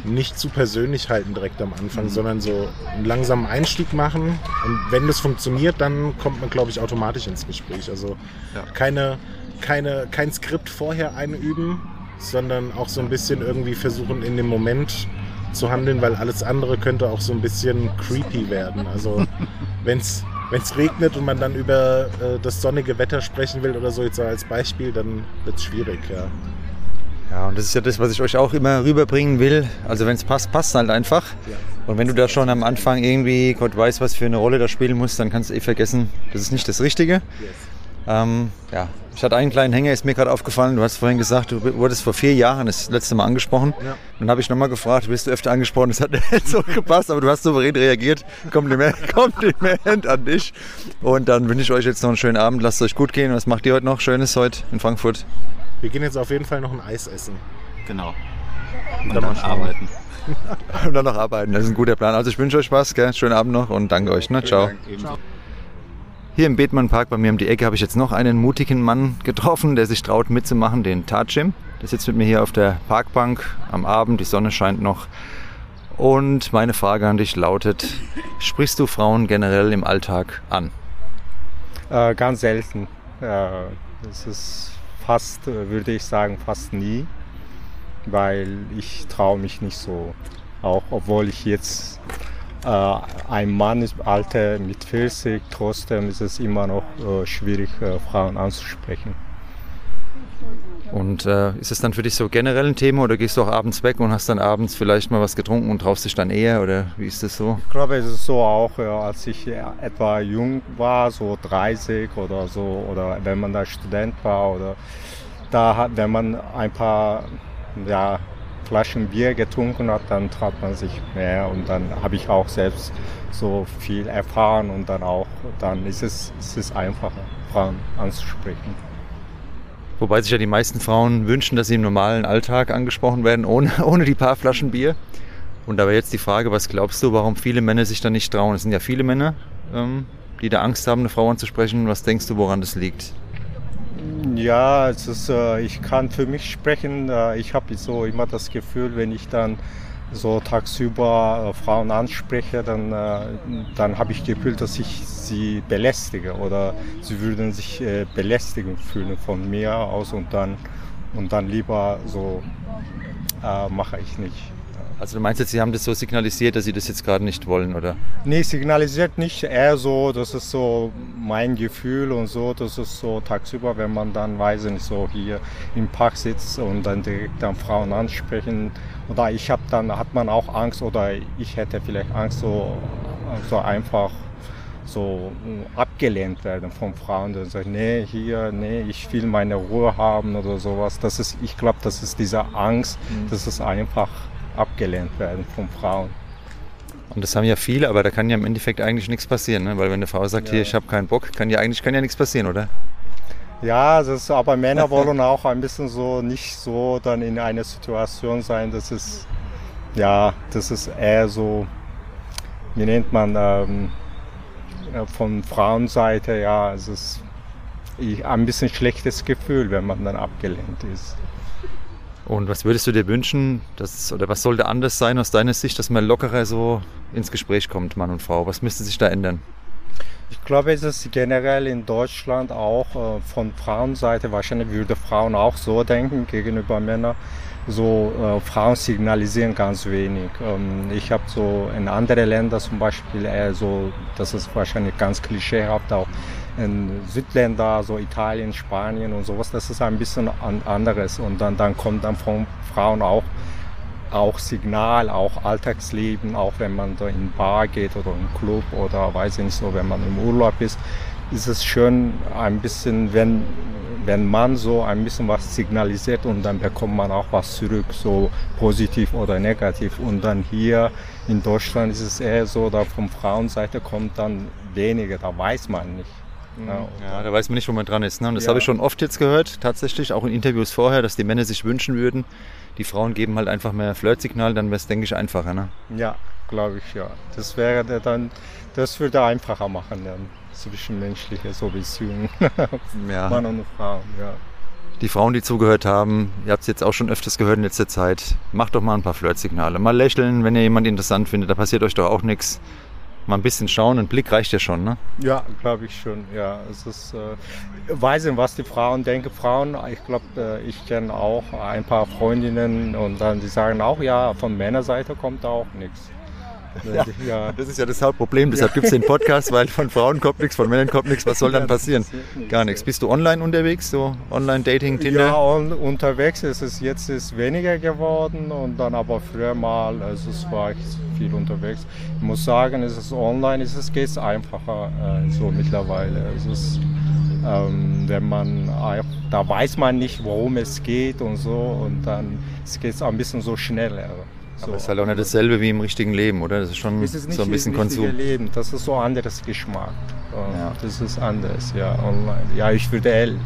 nicht zu persönlich halten direkt am Anfang, sondern so einen langsamen Einstieg machen. Und wenn das funktioniert, dann kommt man, glaube ich, automatisch ins Gespräch. Also Ja. keine, keine, kein Skript vorher einüben, sondern auch so ein bisschen irgendwie versuchen, in dem Moment zu handeln, weil alles andere könnte auch so ein bisschen creepy werden. Also wenn es regnet und man dann über äh, das sonnige Wetter sprechen will oder so, jetzt als Beispiel, dann wird es schwierig, ja. Ja, und das ist ja das, was ich euch auch immer rüberbringen will. Also wenn es passt, passt halt einfach. Und wenn du da schon am Anfang irgendwie Gott weiß, was für eine Rolle da spielen musst, dann kannst du eh vergessen, das ist nicht das Richtige. Ähm, ja, ich hatte einen kleinen Hänger, ist mir gerade aufgefallen. Du hast vorhin gesagt, du wurdest vor vier Jahren das letzte Mal angesprochen. Ja. Dann habe ich nochmal gefragt, wirst du öfter angesprochen? Das hat nicht so gepasst, aber du hast souverän reagiert. Kompliment, Kompliment an dich. Und dann wünsche ich euch jetzt noch einen schönen Abend. Lasst es euch gut gehen. Was macht ihr heute noch Schönes heute in Frankfurt? Wir gehen jetzt auf jeden Fall noch ein Eis essen. Genau. Und Und dann schauen. arbeiten. Und dann noch arbeiten. Das ist ein guter Plan. Also ich wünsche euch Spaß, gell? schönen Abend noch und danke euch. Ne? Ciao. Ebenso. Hier im Bethmann Park bei mir um die Ecke habe ich jetzt noch einen mutigen Mann getroffen, der sich traut mitzumachen, den Tajim. Der sitzt mit mir hier auf der Parkbank am Abend, die Sonne scheint noch. Und meine Frage an dich lautet, sprichst du Frauen generell im Alltag an? Äh, ganz selten. Äh, das ist fast, äh, würde ich sagen, fast nie, weil ich traue mich nicht so. Auch obwohl ich jetzt äh, ein Mann ist, Alter mit 40, trotzdem ist es immer noch äh, schwierig, äh, Frauen anzusprechen. Und äh, ist es dann für dich so generell ein Thema oder gehst du auch abends weg und hast dann abends vielleicht mal was getrunken und traust dich dann eher oder wie ist das so? Ich glaube, es ist so auch, ja, als ich etwa jung war, so 30 oder so, oder wenn man da Student war oder da hat, wenn man ein paar ja, Flaschen Bier getrunken hat, dann traut man sich mehr und dann habe ich auch selbst so viel erfahren und dann auch, dann ist es, ist es einfacher, Frauen anzusprechen. Wobei sich ja die meisten Frauen wünschen, dass sie im normalen Alltag angesprochen werden, ohne, ohne die paar Flaschen Bier. Und da wäre jetzt die Frage, was glaubst du, warum viele Männer sich da nicht trauen? Es sind ja viele Männer, ähm, die da Angst haben, eine Frau anzusprechen. Was denkst du, woran das liegt? Ja, es ist, äh, ich kann für mich sprechen. Äh, ich habe so immer das Gefühl, wenn ich dann so tagsüber äh, Frauen anspreche, dann, dann habe ich Gefühl, dass ich sie belästige oder sie würden sich äh, belästigen fühlen von mir aus und dann, und dann lieber so äh, mache ich nicht. Also du meinst jetzt, Sie haben das so signalisiert, dass Sie das jetzt gerade nicht wollen, oder? Nee, signalisiert nicht, eher so, das ist so mein Gefühl und so, das ist so tagsüber, wenn man dann, weiß ich nicht, so hier im Park sitzt und dann direkt dann Frauen ansprechen oder ich habe dann, hat man auch Angst oder ich hätte vielleicht Angst, so, so einfach so abgelehnt werden von Frauen, die sagen, nee, hier, nee, ich will meine Ruhe haben oder sowas. Das ist, ich glaube, das ist diese Angst, mhm. dass es einfach abgelehnt werden von Frauen. Und das haben ja viele, aber da kann ja im Endeffekt eigentlich nichts passieren, ne? weil wenn eine Frau sagt, ja. hier, ich habe keinen Bock, kann ja eigentlich kann ja nichts passieren, oder? Ja, das ist, aber Männer wollen auch ein bisschen so nicht so dann in einer Situation sein, das ist ja, das ist eher so, wie nennt man ähm, von Frauenseite, ja, es ist ein bisschen schlechtes Gefühl, wenn man dann abgelehnt ist. Und was würdest du dir wünschen, dass, oder was sollte anders sein aus deiner Sicht, dass man lockerer so ins Gespräch kommt, Mann und Frau? Was müsste sich da ändern? Ich glaube, es ist generell in Deutschland auch äh, von Frauenseite, wahrscheinlich würde Frauen auch so denken gegenüber Männern, so äh, Frauen signalisieren ganz wenig. Ähm, ich habe so in anderen Ländern zum Beispiel eher so, das ist wahrscheinlich ganz klischeehaft auch, in Südländer, so Italien, Spanien und sowas, das ist ein bisschen an, anderes. Und dann, dann kommt dann von Frauen auch, auch Signal, auch Alltagsleben, auch wenn man da in Bar geht oder im Club oder weiß ich nicht so, wenn man im Urlaub ist, ist es schön ein bisschen, wenn, wenn man so ein bisschen was signalisiert und dann bekommt man auch was zurück, so positiv oder negativ. Und dann hier in Deutschland ist es eher so, da von Frauenseite kommt dann weniger, da weiß man nicht. Ja, ja, da weiß man nicht, wo man dran ist. Ne? Und das ja. habe ich schon oft jetzt gehört, tatsächlich, auch in Interviews vorher, dass die Männer sich wünschen würden, die Frauen geben halt einfach mehr Flirtsignal, dann wäre es, denke ich, einfacher. Ne? Ja, glaube ich, ja. Das wäre dann, das würde einfacher machen, dann zwischenmenschliche so Beziehungen. ja. Mann und Frau, ja. Die Frauen, die zugehört haben, ihr habt es jetzt auch schon öfters gehört in letzter Zeit, macht doch mal ein paar Flirtsignale. Mal lächeln, wenn ihr jemanden interessant findet, da passiert euch doch auch nichts mal ein bisschen schauen. Ein Blick reicht ja schon, ne? Ja, glaube ich schon. Ja, es ist, äh, weiß nicht, was die Frauen denken. Frauen, ich glaube, äh, ich kenne auch ein paar Freundinnen und dann die sagen auch, ja, von Männerseite kommt da auch nichts. Ja, ja, Das ist ja das Hauptproblem, deshalb gibt es den Podcast, weil von Frauen kommt nichts, von Männern kommt nichts. Was soll dann passieren? Gar nichts. Bist du online unterwegs, so Online-Dating, Tinder? Ja, und unterwegs ist es jetzt ist weniger geworden und dann aber früher mal, also es war ich viel unterwegs. Ich muss sagen, es ist online, es ist, geht einfacher äh, so mittlerweile. Es ist, ähm, wenn man, da weiß man nicht, worum es geht und so und dann es geht es ein bisschen so schneller. So. Aber es ist halt auch nicht dasselbe wie im richtigen Leben, oder? Das ist schon ist so ein bisschen Konsum. Leben. Das ist so ein anderes Geschmack. Ja. Das ist anders, ja, online. Ja, ich würde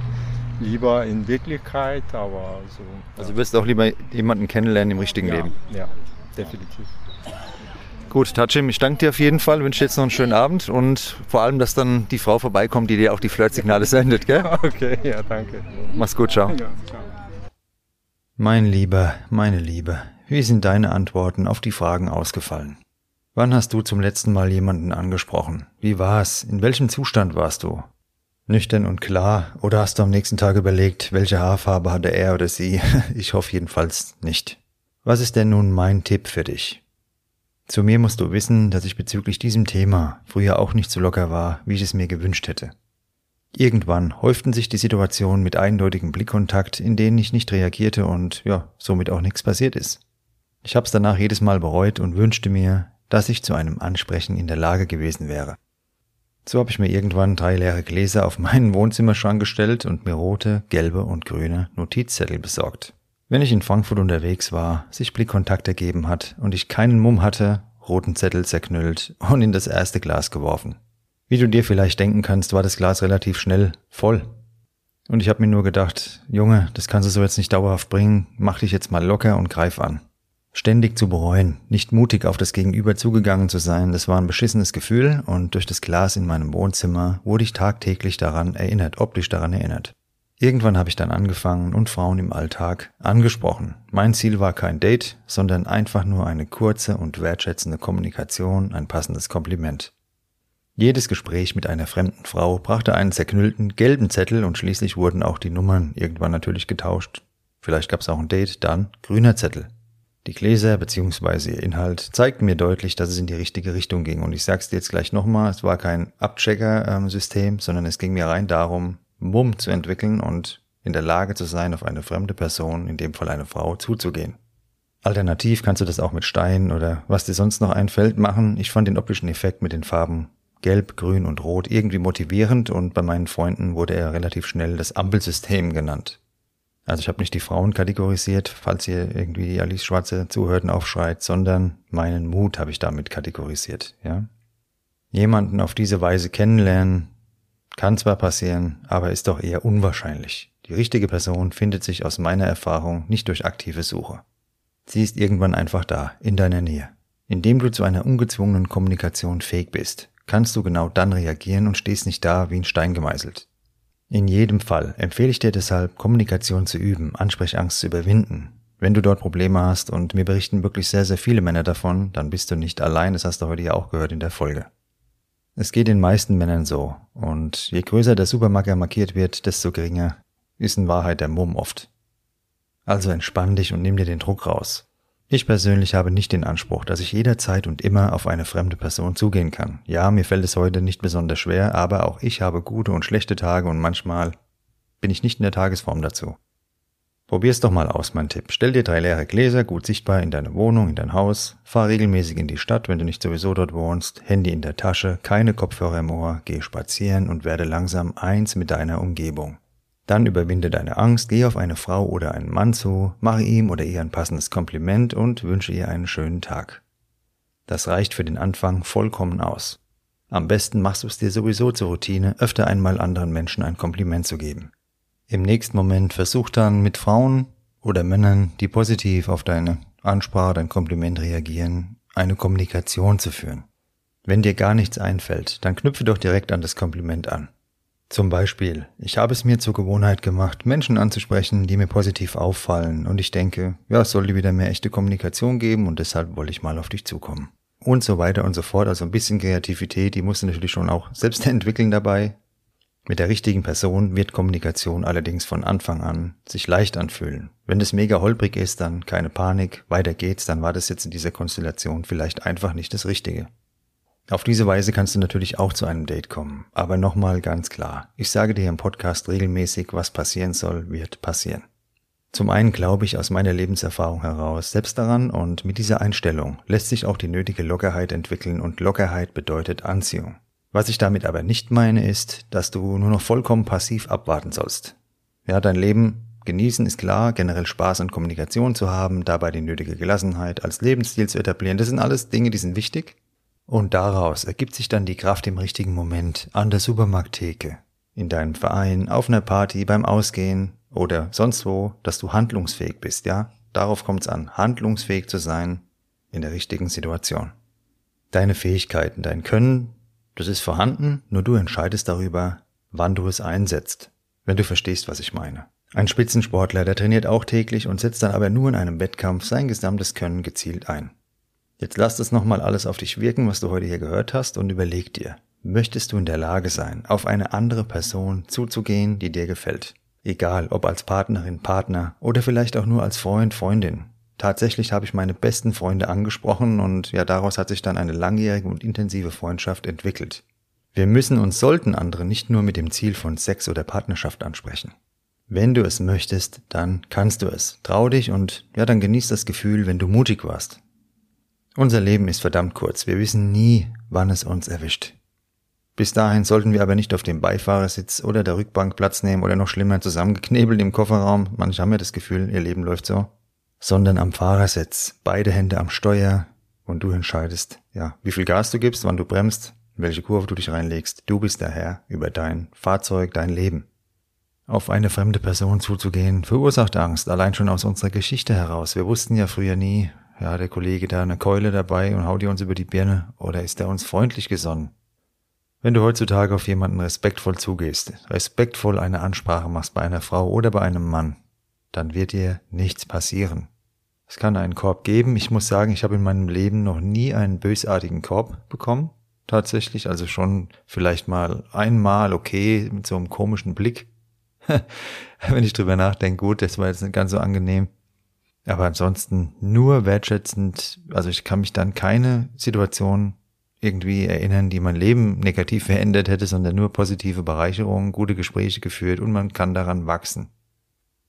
lieber in Wirklichkeit, aber so. Also du wirst auch lieber jemanden kennenlernen im richtigen ja, Leben. Ja, definitiv. Gut, Tachim, ich danke dir auf jeden Fall, wünsche dir jetzt noch einen schönen Abend und vor allem, dass dann die Frau vorbeikommt, die dir auch die Flirtsignale sendet, gell? Okay, ja, danke. Mach's gut, ciao. Ja, ciao. Mein Lieber, meine Liebe, wie sind deine Antworten auf die Fragen ausgefallen? Wann hast du zum letzten Mal jemanden angesprochen? Wie war's? In welchem Zustand warst du? Nüchtern und klar? Oder hast du am nächsten Tag überlegt, welche Haarfarbe hatte er oder sie? Ich hoffe jedenfalls nicht. Was ist denn nun mein Tipp für dich? Zu mir musst du wissen, dass ich bezüglich diesem Thema früher auch nicht so locker war, wie ich es mir gewünscht hätte. Irgendwann häuften sich die Situationen mit eindeutigem Blickkontakt, in denen ich nicht reagierte und ja, somit auch nichts passiert ist. Ich hab's danach jedes Mal bereut und wünschte mir, dass ich zu einem Ansprechen in der Lage gewesen wäre. So habe ich mir irgendwann drei leere Gläser auf meinen Wohnzimmerschrank gestellt und mir rote, gelbe und grüne Notizzettel besorgt. Wenn ich in Frankfurt unterwegs war, sich Blickkontakt ergeben hat und ich keinen Mumm hatte, roten Zettel zerknüllt und in das erste Glas geworfen. Wie du dir vielleicht denken kannst, war das Glas relativ schnell voll. Und ich habe mir nur gedacht, Junge, das kannst du so jetzt nicht dauerhaft bringen, mach dich jetzt mal locker und greif an. Ständig zu bereuen, nicht mutig auf das Gegenüber zugegangen zu sein, das war ein beschissenes Gefühl und durch das Glas in meinem Wohnzimmer wurde ich tagtäglich daran erinnert, optisch daran erinnert. Irgendwann habe ich dann angefangen und Frauen im Alltag angesprochen. Mein Ziel war kein Date, sondern einfach nur eine kurze und wertschätzende Kommunikation, ein passendes Kompliment. Jedes Gespräch mit einer fremden Frau brachte einen zerknüllten gelben Zettel und schließlich wurden auch die Nummern irgendwann natürlich getauscht. Vielleicht gab es auch ein Date, dann grüner Zettel. Die Gläser bzw. ihr Inhalt zeigten mir deutlich, dass es in die richtige Richtung ging. Und ich sag's dir jetzt gleich nochmal, es war kein Abchecker-System, sondern es ging mir rein darum, Mumm zu entwickeln und in der Lage zu sein, auf eine fremde Person, in dem Fall eine Frau, zuzugehen. Alternativ kannst du das auch mit Stein oder was dir sonst noch einfällt machen. Ich fand den optischen Effekt mit den Farben Gelb, Grün und Rot irgendwie motivierend und bei meinen Freunden wurde er relativ schnell das Ampelsystem genannt. Also ich habe nicht die Frauen kategorisiert, falls ihr irgendwie die Alice Schwarze zuhört und aufschreit, sondern meinen Mut habe ich damit kategorisiert, ja. Jemanden auf diese Weise kennenlernen kann zwar passieren, aber ist doch eher unwahrscheinlich. Die richtige Person findet sich aus meiner Erfahrung nicht durch aktive Suche. Sie ist irgendwann einfach da, in deiner Nähe. Indem du zu einer ungezwungenen Kommunikation fähig bist, kannst du genau dann reagieren und stehst nicht da wie ein Stein gemeißelt. In jedem Fall empfehle ich dir deshalb, Kommunikation zu üben, Ansprechangst zu überwinden. Wenn du dort Probleme hast, und mir berichten wirklich sehr, sehr viele Männer davon, dann bist du nicht allein, das hast du heute ja auch gehört in der Folge. Es geht den meisten Männern so, und je größer der Supermarker markiert wird, desto geringer ist in Wahrheit der Mumm oft. Also entspann dich und nimm dir den Druck raus. Ich persönlich habe nicht den Anspruch, dass ich jederzeit und immer auf eine fremde Person zugehen kann. Ja, mir fällt es heute nicht besonders schwer, aber auch ich habe gute und schlechte Tage und manchmal bin ich nicht in der Tagesform dazu. Probier's doch mal aus, mein Tipp. Stell dir drei leere Gläser gut sichtbar in deine Wohnung, in dein Haus, fahr regelmäßig in die Stadt, wenn du nicht sowieso dort wohnst, Handy in der Tasche, keine Kopfhörer im Ohr, geh spazieren und werde langsam eins mit deiner Umgebung. Dann überwinde deine Angst, geh auf eine Frau oder einen Mann zu, mache ihm oder ihr ein passendes Kompliment und wünsche ihr einen schönen Tag. Das reicht für den Anfang vollkommen aus. Am besten machst du es dir sowieso zur Routine, öfter einmal anderen Menschen ein Kompliment zu geben. Im nächsten Moment versuch dann mit Frauen oder Männern, die positiv auf deine Ansprache, dein Kompliment reagieren, eine Kommunikation zu führen. Wenn dir gar nichts einfällt, dann knüpfe doch direkt an das Kompliment an. Zum Beispiel, ich habe es mir zur Gewohnheit gemacht, Menschen anzusprechen, die mir positiv auffallen, und ich denke, ja, es sollte wieder mehr echte Kommunikation geben und deshalb wollte ich mal auf dich zukommen. Und so weiter und so fort. Also ein bisschen Kreativität, die musst du natürlich schon auch selbst entwickeln dabei. Mit der richtigen Person wird Kommunikation allerdings von Anfang an sich leicht anfühlen. Wenn es mega holprig ist, dann keine Panik, weiter geht's, dann war das jetzt in dieser Konstellation vielleicht einfach nicht das Richtige. Auf diese Weise kannst du natürlich auch zu einem Date kommen. Aber nochmal ganz klar, ich sage dir im Podcast regelmäßig, was passieren soll, wird passieren. Zum einen glaube ich aus meiner Lebenserfahrung heraus selbst daran und mit dieser Einstellung lässt sich auch die nötige Lockerheit entwickeln und Lockerheit bedeutet Anziehung. Was ich damit aber nicht meine ist, dass du nur noch vollkommen passiv abwarten sollst. Ja, dein Leben genießen ist klar, generell Spaß und Kommunikation zu haben, dabei die nötige Gelassenheit als Lebensstil zu etablieren, das sind alles Dinge, die sind wichtig. Und daraus ergibt sich dann die Kraft im richtigen Moment an der Supermarkttheke, in deinem Verein, auf einer Party, beim Ausgehen oder sonst wo, dass du handlungsfähig bist, ja? Darauf kommt's an, handlungsfähig zu sein in der richtigen Situation. Deine Fähigkeiten, dein Können, das ist vorhanden, nur du entscheidest darüber, wann du es einsetzt, wenn du verstehst, was ich meine. Ein Spitzensportler, der trainiert auch täglich und setzt dann aber nur in einem Wettkampf sein gesamtes Können gezielt ein. Jetzt lass das nochmal alles auf dich wirken, was du heute hier gehört hast und überleg dir, möchtest du in der Lage sein, auf eine andere Person zuzugehen, die dir gefällt? Egal, ob als Partnerin, Partner oder vielleicht auch nur als Freund, Freundin. Tatsächlich habe ich meine besten Freunde angesprochen und ja, daraus hat sich dann eine langjährige und intensive Freundschaft entwickelt. Wir müssen und sollten andere nicht nur mit dem Ziel von Sex oder Partnerschaft ansprechen. Wenn du es möchtest, dann kannst du es. Trau dich und ja, dann genieß das Gefühl, wenn du mutig warst. Unser Leben ist verdammt kurz. Wir wissen nie, wann es uns erwischt. Bis dahin sollten wir aber nicht auf dem Beifahrersitz oder der Rückbank Platz nehmen oder noch schlimmer zusammengeknebelt im Kofferraum. Manche haben ja das Gefühl, ihr Leben läuft so. Sondern am Fahrersitz, beide Hände am Steuer und du entscheidest, ja, wie viel Gas du gibst, wann du bremst, welche Kurve du dich reinlegst. Du bist der Herr über dein Fahrzeug, dein Leben. Auf eine fremde Person zuzugehen, verursacht Angst, allein schon aus unserer Geschichte heraus. Wir wussten ja früher nie, ja, der Kollege da eine Keule dabei und haut die uns über die Birne, oder ist er uns freundlich gesonnen? Wenn du heutzutage auf jemanden respektvoll zugehst, respektvoll eine Ansprache machst bei einer Frau oder bei einem Mann, dann wird dir nichts passieren. Es kann einen Korb geben. Ich muss sagen, ich habe in meinem Leben noch nie einen bösartigen Korb bekommen. Tatsächlich, also schon vielleicht mal einmal okay mit so einem komischen Blick. Wenn ich drüber nachdenke, gut, das war jetzt nicht ganz so angenehm. Aber ansonsten nur wertschätzend, also ich kann mich dann keine Situation irgendwie erinnern, die mein Leben negativ verändert hätte, sondern nur positive Bereicherungen, gute Gespräche geführt und man kann daran wachsen.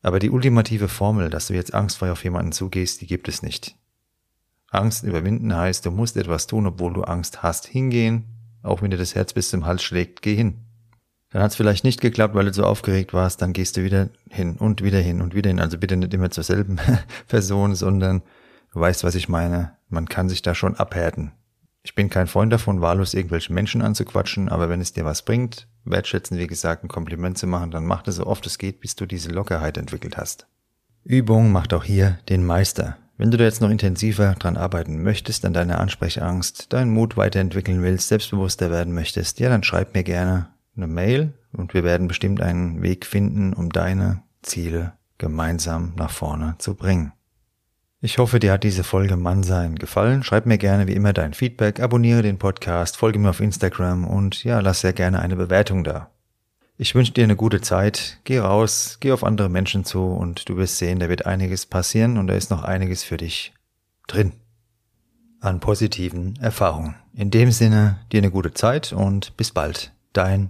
Aber die ultimative Formel, dass du jetzt angstfrei auf jemanden zugehst, die gibt es nicht. Angst überwinden heißt, du musst etwas tun, obwohl du Angst hast. Hingehen, auch wenn dir das Herz bis zum Hals schlägt, geh hin. Dann hat es vielleicht nicht geklappt, weil du so aufgeregt warst, dann gehst du wieder hin und wieder hin und wieder hin. Also bitte nicht immer zur selben Person, sondern du weißt, was ich meine. Man kann sich da schon abhärten. Ich bin kein Freund davon, wahllos irgendwelche Menschen anzuquatschen, aber wenn es dir was bringt, wertschätzen, wie gesagt, ein Kompliment zu machen, dann mach das so oft es geht, bis du diese Lockerheit entwickelt hast. Übung macht auch hier den Meister. Wenn du da jetzt noch intensiver dran arbeiten möchtest, an deiner Ansprechangst, deinen Mut weiterentwickeln willst, selbstbewusster werden möchtest, ja, dann schreib mir gerne eine Mail und wir werden bestimmt einen Weg finden, um deine Ziele gemeinsam nach vorne zu bringen. Ich hoffe, dir hat diese Folge Mannsein gefallen. Schreib mir gerne wie immer dein Feedback, abonniere den Podcast, folge mir auf Instagram und ja, lass sehr gerne eine Bewertung da. Ich wünsche dir eine gute Zeit. Geh raus, geh auf andere Menschen zu und du wirst sehen, da wird einiges passieren und da ist noch einiges für dich drin. An positiven Erfahrungen. In dem Sinne, dir eine gute Zeit und bis bald. Dein